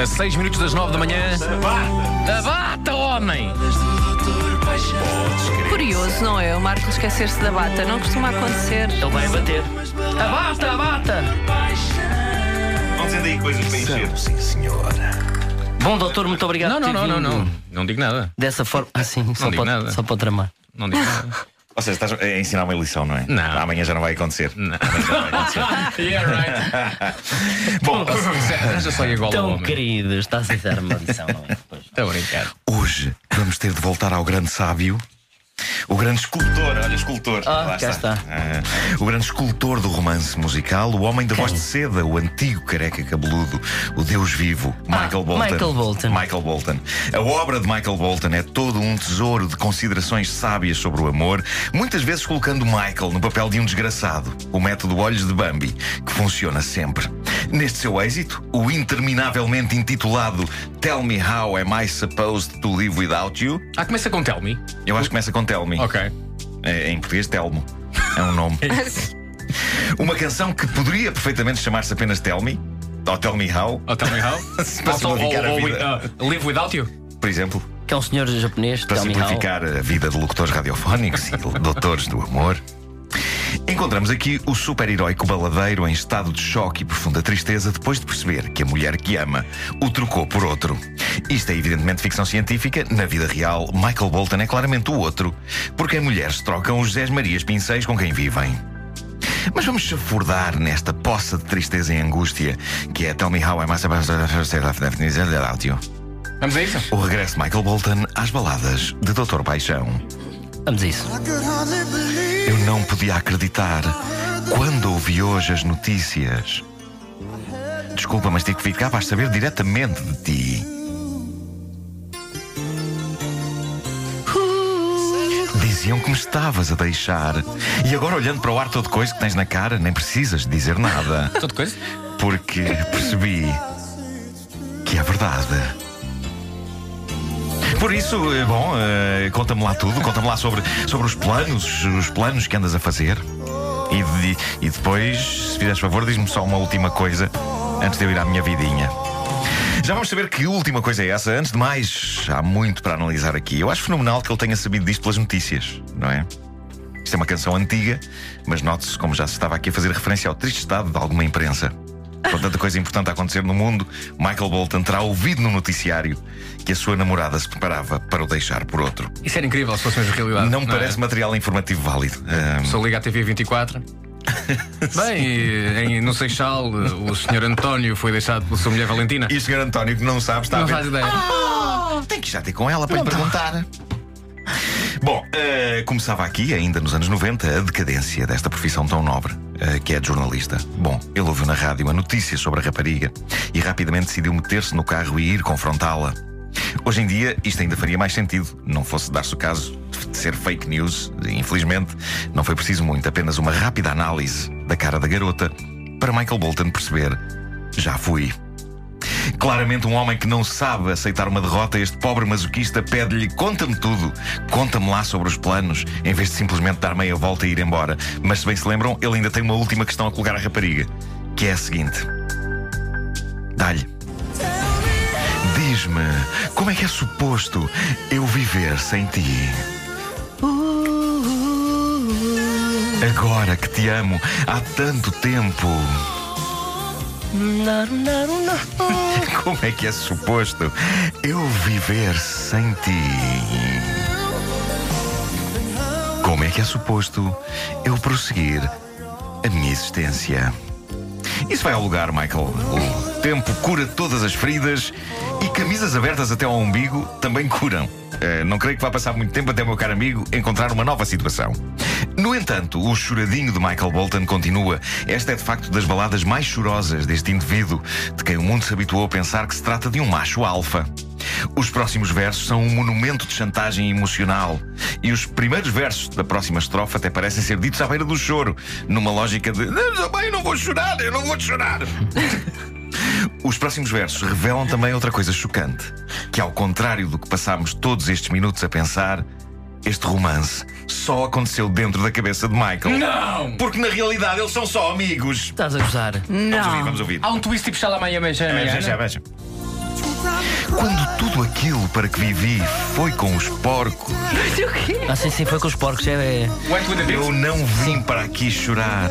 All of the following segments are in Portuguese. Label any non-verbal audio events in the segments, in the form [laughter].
A 6 minutos das 9 da manhã. Abata, homem! Curioso, não é? O Marco esquecer-se da bata. Não costuma acontecer. Ele vai bater. Abata, abata! Vão dizendo aí coisas para encher. Sim, senhora. Bom, doutor, muito obrigado Não, por não, ter não, não, vindo não. Não digo nada. Dessa forma. Ah, sim, só, digo pode, nada. só pode tramar. Não digo nada. [laughs] Ou seja, estás a ensinar uma lição, não é? Não. Amanhã já não vai acontecer. Não. Amanhã já não vai acontecer. [laughs] yeah, right. [laughs] Bom, Arranja só igual ao Tão homem. querido, está a ser dar uma lição, não é? [laughs] Pois. Estou a brincar. hoje vamos ter de voltar ao grande sábio. O grande escultor, olha, escultor. Ah, Lá cá está. Ah, o grande escultor do romance musical, o homem da voz de seda, o antigo careca cabeludo, o Deus vivo, Michael Bolton. Ah, Michael Bolton. Michael Bolton. A obra de Michael Bolton é todo um tesouro de considerações sábias sobre o amor, muitas vezes colocando Michael no papel de um desgraçado, o método Olhos de Bambi, que funciona sempre. Neste seu êxito, o interminavelmente intitulado Tell Me How Am I Supposed to Live Without You? Ah, começa com Tell Me. Eu acho que começa com Tell Me. Ok. É, em português, Telmo. É um nome. [laughs] Uma canção que poderia perfeitamente chamar-se apenas Tell Me, ou Tell Me How, Oh, tell me how. [laughs] Para simplificar a ou, vida. uh, live without you. por exemplo, Que é um senhor japonês, para tell me how. simplificar a vida de locutores radiofónicos e [laughs] doutores do amor. Encontramos aqui o super-heróico baladeiro em estado de choque e profunda tristeza depois de perceber que a mulher que ama o trocou por outro. Isto é evidentemente ficção científica. Na vida real, Michael Bolton é claramente o outro, porque as mulheres trocam os Zé Marias Pinceis com quem vivem. Mas vamos chafurdar nesta poça de tristeza e angústia que é Tell Me How I Without You. Vamos a isso? O regresso de Michael Bolton às baladas de Doutor Paixão. Vamos a isso. Eu não podia acreditar quando ouvi hoje as notícias. Desculpa, mas tive que ficar para saber diretamente de ti. Diziam que me estavas a deixar. E agora, olhando para o ar todo coisa que tens na cara, nem precisas dizer nada. Tudo coisa? Porque percebi que é verdade. Por isso, eh, bom, eh, conta-me lá tudo, conta-me lá sobre, sobre os planos, os planos que andas a fazer. E, de- e depois, se fizeres favor, diz-me só uma última coisa antes de eu ir à minha vidinha. Já vamos saber que última coisa é essa. Antes de mais, há muito para analisar aqui. Eu acho fenomenal que ele tenha sabido disto pelas notícias, não é? Isto é uma canção antiga, mas note-se como já se estava aqui a fazer referência ao triste estado de alguma imprensa. Com tanta coisa importante a acontecer no mundo, Michael Bolton terá ouvido no noticiário que a sua namorada se preparava para o deixar por outro. Isso era incrível se fosse mesmo realidade. Não é? parece material informativo válido. Ahm, Só liga à TV 24. [laughs] Bem, em, no Seixal, o senhor António foi deixado pela sua mulher Valentina. E o Sr. António, que não sabe, está Não a ver. faz ideia. Ah, tem que já ter com ela para lhe perguntar. Bom, eh, começava aqui, ainda nos anos 90, a decadência desta profissão tão nobre, que é de jornalista. Bom, ele ouviu na rádio uma notícia sobre a rapariga e rapidamente decidiu meter-se no carro e ir confrontá-la. Hoje em dia, isto ainda faria mais sentido, não fosse dar-se o caso de ser fake news. Infelizmente, não foi preciso muito, apenas uma rápida análise da cara da garota para Michael Bolton perceber: já fui. Claramente, um homem que não sabe aceitar uma derrota, este pobre masoquista pede-lhe: conta-me tudo, conta-me lá sobre os planos, em vez de simplesmente dar meia volta e ir embora. Mas se bem se lembram, ele ainda tem uma última questão a colocar à rapariga, que é a seguinte: dá-lhe. Diz-me, como é que é suposto eu viver sem ti? Agora que te amo há tanto tempo. [laughs] Como é que é suposto eu viver sem ti? Como é que é suposto eu prosseguir a minha existência? Isso vai ao lugar, Michael. O tempo cura todas as feridas e camisas abertas até ao umbigo também curam. Eh, não creio que vá passar muito tempo até o meu caro amigo encontrar uma nova situação. No entanto, o choradinho de Michael Bolton continua. Esta é de facto das baladas mais chorosas deste indivíduo, de quem o mundo se habituou a pensar que se trata de um macho alfa. Os próximos versos são um monumento de chantagem emocional. E os primeiros versos da próxima estrofe até parecem ser ditos à beira do choro, numa lógica de "Não, bem, eu não vou chorar, eu não vou chorar. [laughs] Os próximos versos revelam também outra coisa chocante: que, ao contrário do que passámos todos estes minutos a pensar, este romance só aconteceu dentro da cabeça de Michael. Não! Porque na realidade eles são só amigos. Estás a gozar. Vamos ouvir, vamos ouvir. Há um twist tipo Xalamanha É, Manchana. já, já, veja. Quando tudo aquilo para que vivi foi com os porcos, Ah, sim, sim, foi com os porcos. É, é... Eu não vim para aqui chorar.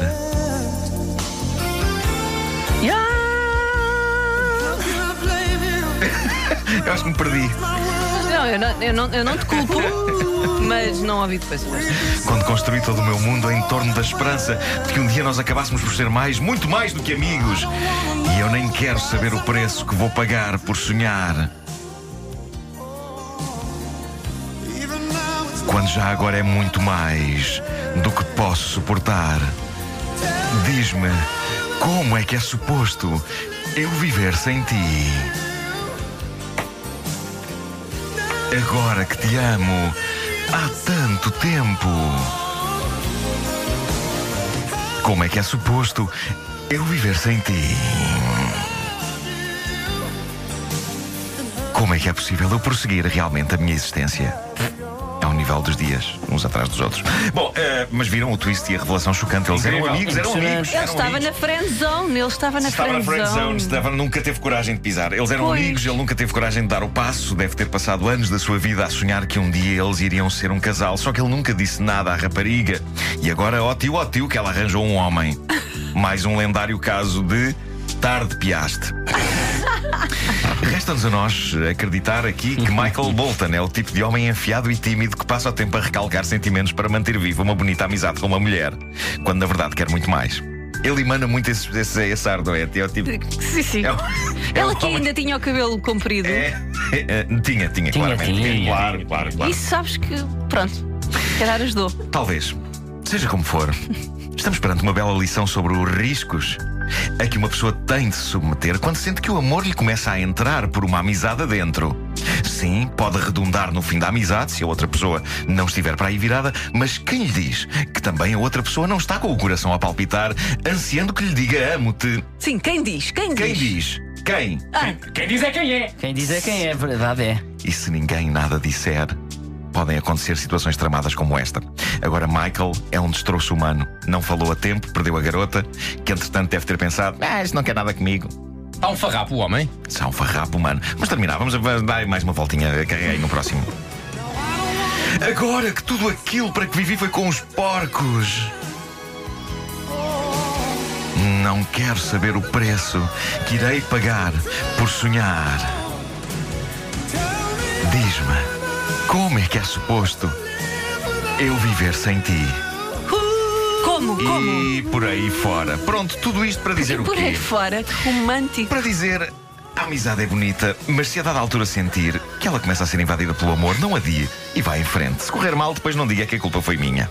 Eu acho que me perdi. Não, eu não, eu não, eu não te culpo, mas não ouvi depois. Quando construí todo o meu mundo em torno da esperança de que um dia nós acabássemos por ser mais, muito mais do que amigos. E eu nem quero saber o preço que vou pagar por sonhar. Quando já agora é muito mais do que posso suportar. Diz-me, como é que é suposto eu viver sem ti? Agora que te amo há tanto tempo. Como é que é suposto eu viver sem ti? Como é que é possível eu prosseguir realmente a minha existência? Nível dos dias, uns atrás dos outros. Bom, eh, mas viram o twist e a revelação chocante. Eles eram amigos, eram amigos. Ele eram estava amigos. na friend zone, ele estava na Estava na friend friend zone, zone. estava, nunca teve coragem de pisar. Eles eram Pois. amigos, ele nunca teve coragem de dar o passo. Deve ter passado anos da sua vida a sonhar que um dia eles iriam ser um casal. Só que ele nunca disse nada à rapariga. E agora, ó tio, ó tio, que ela arranjou um homem. Mais um lendário caso de tarde piaste. [laughs] Resta-nos a nós acreditar aqui que Michael [laughs] Bolton é o tipo de homem enfiado e tímido que passa o tempo a recalcar sentimentos para manter viva uma bonita amizade com uma mulher, quando na verdade quer muito mais. Ele emana muito esse, esse, esse ar, não é? É o tipo. Sim, sim. É o- é Ela que homem- ainda tinha o cabelo comprido. É, é, é, tinha, tinha, Tinha, claramente. tinha, claro, tinha, claro, claro. Isso sabes que, pronto, se calhar ajudou. Talvez. Seja como for, estamos perante uma bela lição sobre os riscos a que uma pessoa tem de se submeter quando sente que o amor lhe começa a entrar por uma amizade adentro. Sim, pode redundar no fim da amizade se a outra pessoa não estiver para aí virada, mas quem lhe diz que também a outra pessoa não está com o coração a palpitar, ansiando que lhe diga amo-te? Sim, quem diz? Quem diz? Quem diz? Quem? Ah, Quem diz é quem é. Quem diz é quem é, verdade é. E se ninguém nada disser, podem acontecer situações tramadas como esta. Agora, Michael é um destroço humano. Não falou a tempo, perdeu a garota, que entretanto deve ter pensado: Ah, isto não quer nada comigo. Está um farrapo o homem. Isso é um farrapo humano. Mas terminar, vamos dar mais uma voltinha. Carreguei no próximo. Agora que tudo aquilo para que vivi foi com os porcos. Não quero saber o preço que irei pagar por sonhar. Como é que é suposto eu viver sem ti? como? Como? E por aí fora. Pronto, tudo isto para dizer o Por quê? aí fora, que romântico. Para dizer, a amizade é bonita, mas se a dada altura sentir que ela começa a ser invadida pelo amor, não adie e vá em frente. Se correr mal, depois não diga que a culpa foi minha.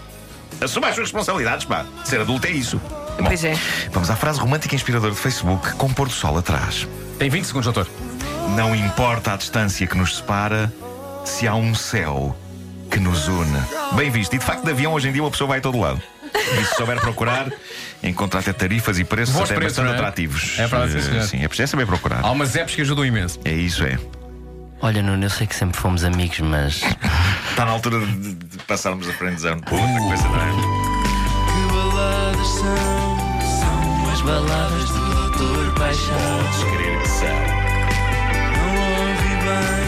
Assuma as suas responsabilidades, pá. Ser adulto é isso. Bom, Pois é. Vamos à frase romântica e inspiradora do Facebook com pôr do sol atrás. Tem 20 segundos, doutor. Não importa a distância que nos separa, se há um céu que nos une. Bem visto. E de facto, de avião hoje em dia uma pessoa vai a todo lado. E se souber procurar, encontra até tarifas e preços Bons até preços, bastante é? atrativos. É Eh, senhor. sim, é preciso saber procurar. Há umas apps que ajudam imenso. É isso, é. Olha, Nuno, eu sei que sempre fomos amigos, mas. Está na altura de, de passarmos a friendzone. Outra coisa, não é? Que baladas são? São as baladas do Doutor Paixão. Podes crer que são. Não ouvi bem.